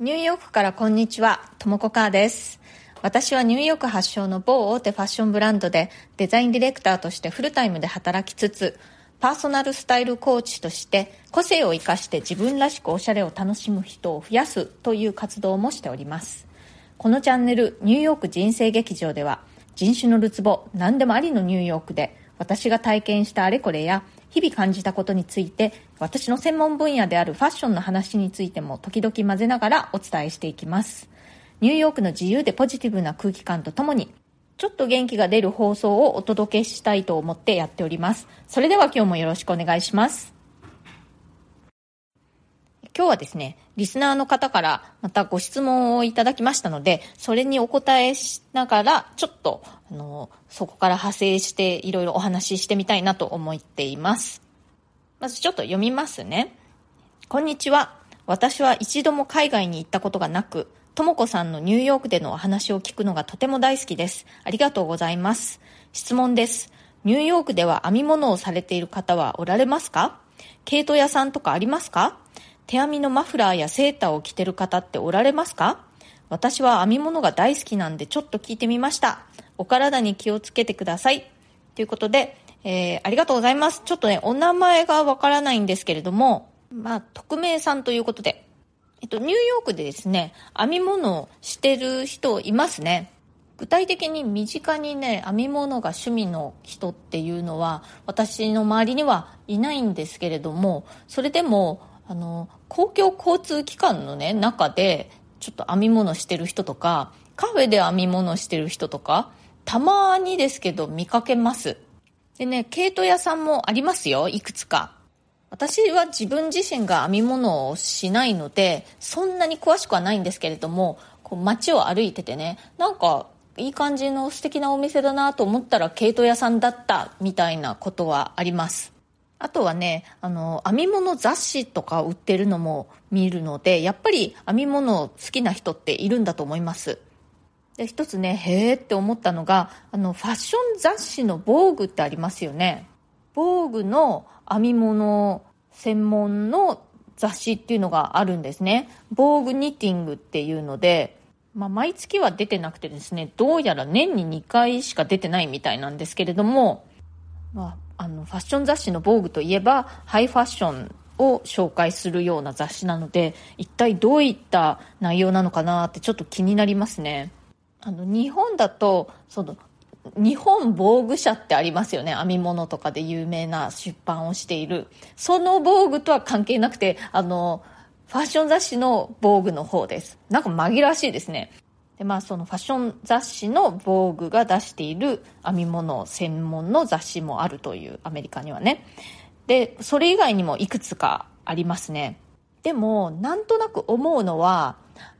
ニューヨークからこんにちは、ともこかーです。私はニューヨーク発祥の某大手ファッションブランドでデザインディレクターとしてフルタイムで働きつつ、パーソナルスタイルコーチとして個性を生かして自分らしくおしゃれを楽しむ人を増やすという活動もしております。このチャンネルニューヨーク人生劇場では人種のるつぼ何でもありのニューヨークで私が体験したあれこれや日々感じたことについて私の専門分野であるファッションの話についても時々混ぜながらお伝えしていきます。ニューヨークの自由でポジティブな空気感とともにちょっと元気が出る放送をお届けしたいと思ってやっております。それでは今日もよろしくお願いします。今日はですね、リスナーの方からまたご質問をいただきましたので、それにお答えしながら、ちょっと、あの、そこから派生していろいろお話ししてみたいなと思っています。まずちょっと読みますね。こんにちは。私は一度も海外に行ったことがなく、ともこさんのニューヨークでのお話を聞くのがとても大好きです。ありがとうございます。質問です。ニューヨークでは編み物をされている方はおられますか？毛糸屋さんとかありますか？手編みのマフラーやセーターを着てる方っておられますか？私は編み物が大好きなんでちょっと聞いてみました。お体に気をつけてください。ということで、えー、ありがとうございます。ちょっとね、お名前がわからないんですけれども、まあ、匿名さんということで、えっと、ニューヨークでですね、編み物をしてる人いますね。具体的に身近にね、編み物が趣味の人っていうのは、私の周りにはいないんですけれども、それでも、あの、公共交通機関のね、中で、ちょっと編み物してる人とか、カフェで編み物してる人とか、たまにですけど見かけます。でね、毛糸屋さんもありますよ、いくつか。私は自分自身が編み物をしないので、そんなに詳しくはないんですけれども、こう街を歩いててね、なんか、いい感じの素敵なお店だなと思ったら毛糸屋さんだったみたいなことはあります。あとはね、あの、編み物雑誌とか売ってるのも見るので、やっぱり編み物好きな人っているんだと思います。で、一つね、へーって思ったのが、あの、ファッション雑誌の防具ってありますよね。防具の編み物専門の雑誌っていうのがあるんですね。防具ニッティングっていうので、まあ、毎月は出てなくてですね、どうやら年に2回しか出てないみたいなんですけれども、まあ、あの、ファッション雑誌の防具といえば、ハイファッションを紹介するような雑誌なので、一体どういった内容なのかなってちょっと気になりますね。あの、日本だと、その、日本防具社ってありますよね。編み物とかで有名な出版をしている。その防具とは関係なくて、あの、ファッション雑誌の防具の方です。なんか紛らわしいですね。で、まあそのファッション雑誌の防具が出している編み物専門の雑誌もあるというアメリカにはね。で、それ以外にもいくつかありますね。でも、なんとなく思うのは、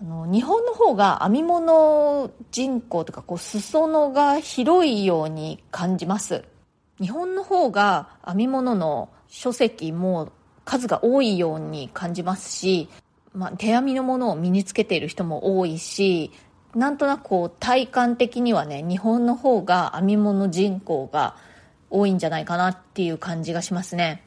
あの日本の方が編み物人口とかこう裾野が広いように感じます日本の方が編み物の書籍も数が多いように感じますし、まあ、手編みのものを身につけている人も多いしなんとなくこう体感的にはね日本の方が編み物人口が多いんじゃないかなっていう感じがしますね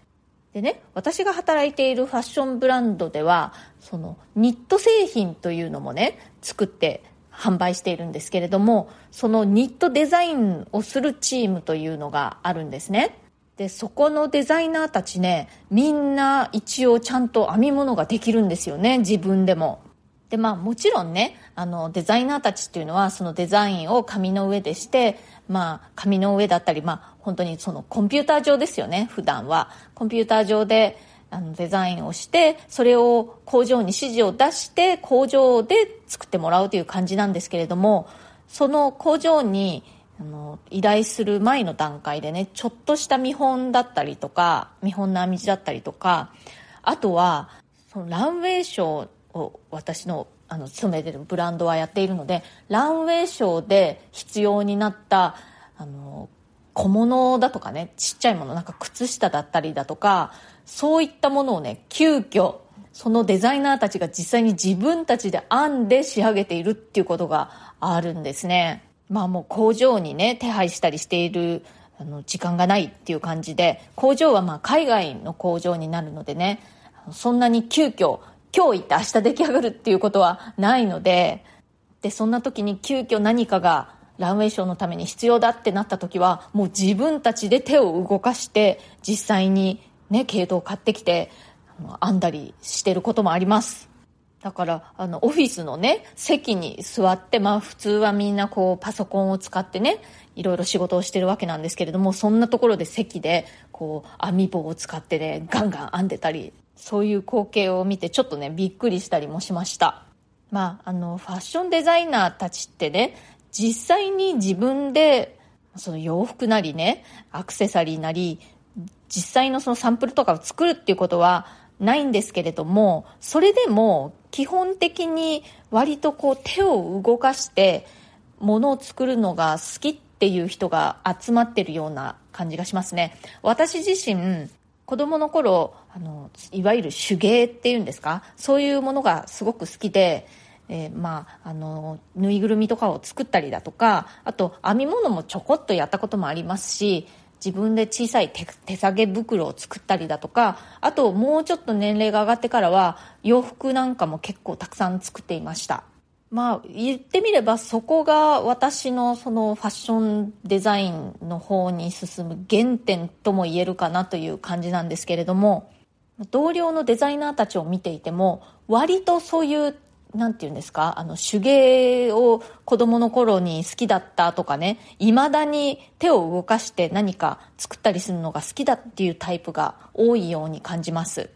でね、私が働いているファッションブランドでは、そのニット製品というのもね、作って販売しているんですけれども、そのニットデザインをするチームというのがあるんですね。で、そこのデザイナーたちね、みんな一応ちゃんと編み物ができるんですよね、自分でも。で、まあもちろんね、あのデザイナーたちっていうのはそのデザインを紙の上でして、まあ紙の上だったり、まあ本当にそのコンピューター上ですよね、普段は。コンピューター上であのデザインをして、それを工場に指示を出して、工場で作ってもらうという感じなんですけれども、その工場にあの依頼する前の段階でね、ちょっとした見本だったりとか、見本の編み地だったりとか、あとは、そのランウェイショー私のあの勤めてるブランドはやっているのでランウェイショーで必要になったあの小物だとかねちっちゃいものなんか靴下だったりだとかそういったものをね急遽そのデザイナーたちが実際に自分たちで編んで仕上げているっていうことがあるんですね。まあもう工場にね手配したりしているあの時間がないっていう感じで工場はまあ海外の工場になるのでねそんなに急遽今日行って明日出来上がるっていうことはないので、で、そんな時に急遽何かがランウェイショーのために必要だってなった時は、もう自分たちで手を動かして、実際にね、系統を買ってきて、編んだりしてることもあります。だから、あの、オフィスのね、席に座って、まあ普通はみんなこうパソコンを使ってね、いろいろ仕事をしてるわけなんですけれども、そんなところで席で、こう、編み棒を使ってね、ガンガン編んでたり、そういう光景を見てちょっとね、びっくりしたりもしました。まあ、あの、ファッションデザイナーたちってね、実際に自分で、その洋服なりね、アクセサリーなり、実際のそのサンプルとかを作るっていうことはないんですけれども、それでも基本的に割とこう手を動かして物を作るのが好きっていう人が集まってるような感じがしますね。私自身、子供の頃、あの、いわゆる手芸っていうんですか？そういうものがすごく好きで、えー、まあ、あの、ぬいぐるみとかを作ったりだとか、あと編み物もちょこっとやったこともありますし、自分で小さい手手提げ袋を作ったりだとか、あともうちょっと年齢が上がってからは洋服なんかも結構たくさん作っていました。まあ言ってみればそこが私のそのファッションデザインの方に進む原点とも言えるかなという感じなんですけれども、同僚のデザイナーたちを見ていても割とそういうなんて言うんですか、あの、手芸を子供の頃に好きだったとかね、未だに手を動かして何か作ったりするのが好きだっていうタイプが多いように感じます。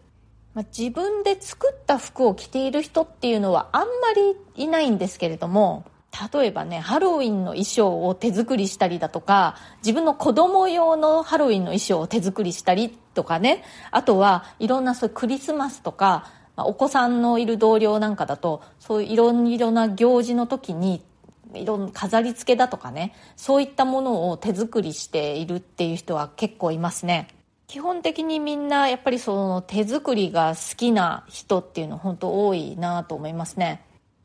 まあ、自分で作った服を着ている人っていうのはあんまりいないんですけれども、例えばね、ハロウィンの衣装を手作りしたりだとか、自分の子供用のハロウィンの衣装を手作りしたりとかね、あとはいろんなそういうクリスマスとか、まあ、お子さんのいる同僚なんかだとそういういろいろな行事の時にいろんな飾り付けだとかねそういったものを手作りしているっていう人は結構いますね。基本的にみんなやっぱりその手作りが好きな人っていうの本当多いなと思いますね。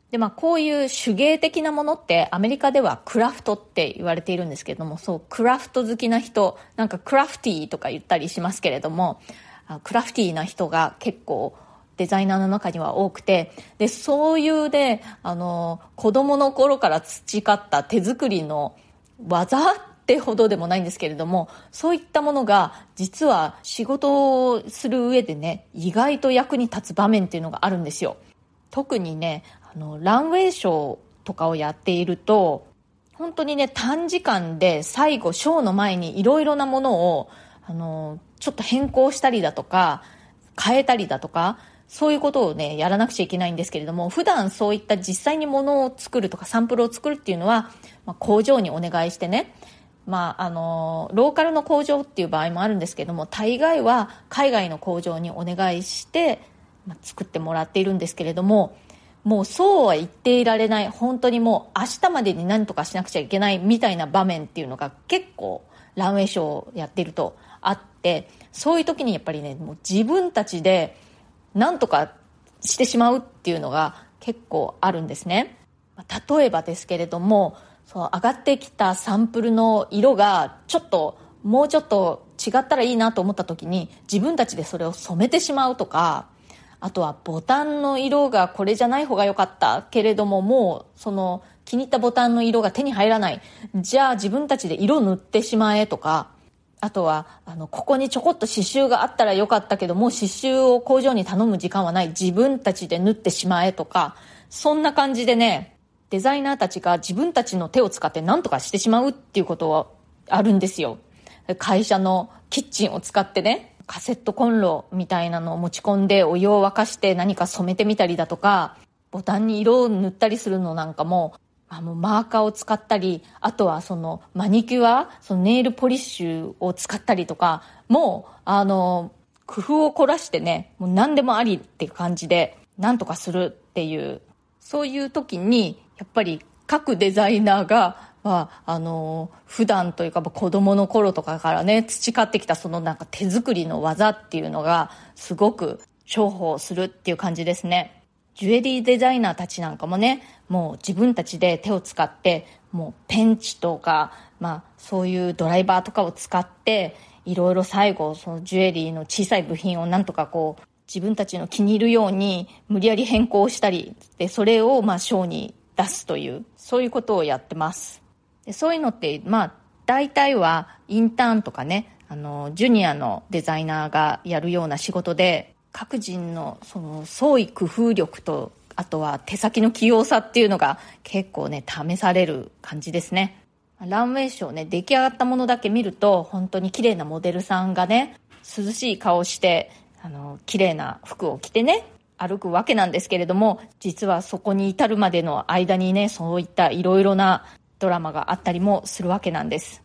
でまあこういう手芸的なものってアメリカではクラフトって言われているんですけれどもそうクラフト好きな人なんかクラフティーとか言ったりしますけれどもクラフティーな人が結構デザイナーの中には多くて、で、そういうで、あの、子供の頃から培った手作りの技ってほどでもないんですけれども、そういったものが実は仕事をする上でね、意外と役に立つ場面っていうのがあるんですよ。特にね、あの、ランウェイショーとかをやっていると、本当にね、短時間で最後、ショーの前にいろいろなものを、あの、ちょっと変更したりだとか、変えたりだとか、そういうことをね、やらなくちゃいけないんですけれども、普段そういった実際に物を作るとかサンプルを作るっていうのは、まあ、工場にお願いしてね、まあ、あの、ローカルの工場っていう場合もあるんですけども、大概は海外の工場にお願いして、まあ、作ってもらっているんですけれども、もうそうは言っていられない、本当にもう明日までに何とかしなくちゃいけないみたいな場面っていうのが結構ランウェイショーをやっているとあって、そういう時にやっぱりね、もう自分たちでなんとかしてしまうっていうのが結構あるんですね。例えばですけれども、その上がってきたサンプルの色がちょっともうちょっと違ったらいいなと思った時に自分たちでそれを染めてしまうとか、あとはボタンの色がこれじゃない方が良かったけれどももうその気に入ったボタンの色が手に入らない。じゃあ自分たちで色塗ってしまえとか、あとは、あの、ここにちょこっと刺繍があったらよかったけど、もう刺繍を工場に頼む時間はない。自分たちで縫ってしまえとか、そんな感じでね、デザイナーたちが自分たちの手を使って何とかしてしまうっていうことはあるんですよ。会社のキッチンを使ってね、カセットコンロみたいなのを持ち込んでお湯を沸かして何か染めてみたりだとか、ボタンに色を塗ったりするのなんかもあの、マーカーを使ったり、あとはその、マニキュア、そのネイルポリッシュを使ったりとか、もう、あの、工夫を凝らしてね、もう何でもありって感じで、なんとかするっていう、そういう時に、やっぱり各デザイナーが、まあ、あの、普段というか、子供の頃とかからね、培ってきたそのなんか手作りの技っていうのが、すごく重宝するっていう感じですね。ジュエリーデザイナーたちなんかもね、もう自分たちで手を使って、もうペンチとか、まあそういうドライバーとかを使って、いろいろ最後、そのジュエリーの小さい部品をなんとかこう、自分たちの気に入るように無理やり変更したり、で、それをまあ賞に出すという、そういうことをやってます。でそういうのって、まあ、大体はインターンとかね、あの、ジュニアのデザイナーがやるような仕事で、各人のその創意工夫力と、あとは手先の器用さっていうのが結構ね、試される感じですね。ランウェイショーね、出来上がったものだけ見ると、本当に綺麗なモデルさんがね、涼しい顔して、あの、綺麗な服を着てね、歩くわけなんですけれども、実はそこに至るまでの間にね、そういったいろいろなドラマがあったりもするわけなんです。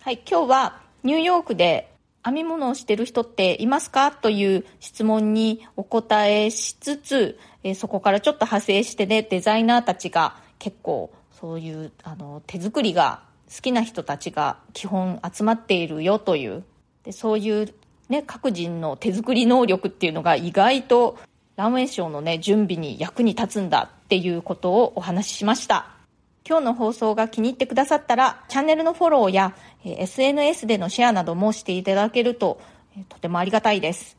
はい、今日はニューヨークで編み物をしてる人っていますかという質問にお答えしつつ、えそこからちょっと派生してね、デザイナーたちが結構そういうあの手作りが好きな人たちが基本集まっているよというでそういうね各人の手作り能力っていうのが意外とランウェイショーのね準備に役に立つんだっていうことをお話ししました今日の放送が気に入ってくださったらチャンネルのフォローや SNS でのシェアなどもしていただけるととてもありがたいです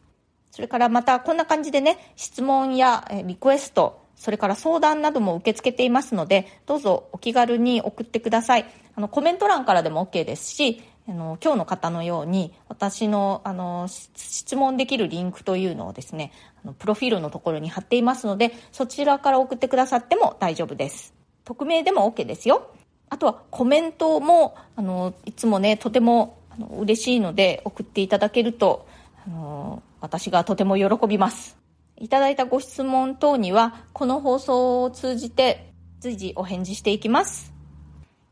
それからまたこんな感じでね質問やリクエストそれから相談なども受け付けていますので、どうぞお気軽に送ってください。あの、コメント欄からでも OK ですし、あの、今日の方のように、私の、あの、質問できるリンクというのをですね、あのプロフィールのところに貼っていますので、そちらから送ってくださっても大丈夫です。匿名でも OK ですよ。あとはコメントも、あの、いつもね、とてもあの嬉しいので送っていただけると、あの、私がとても喜びます。いただいたご質問等には、この放送を通じて随時お返事していきます。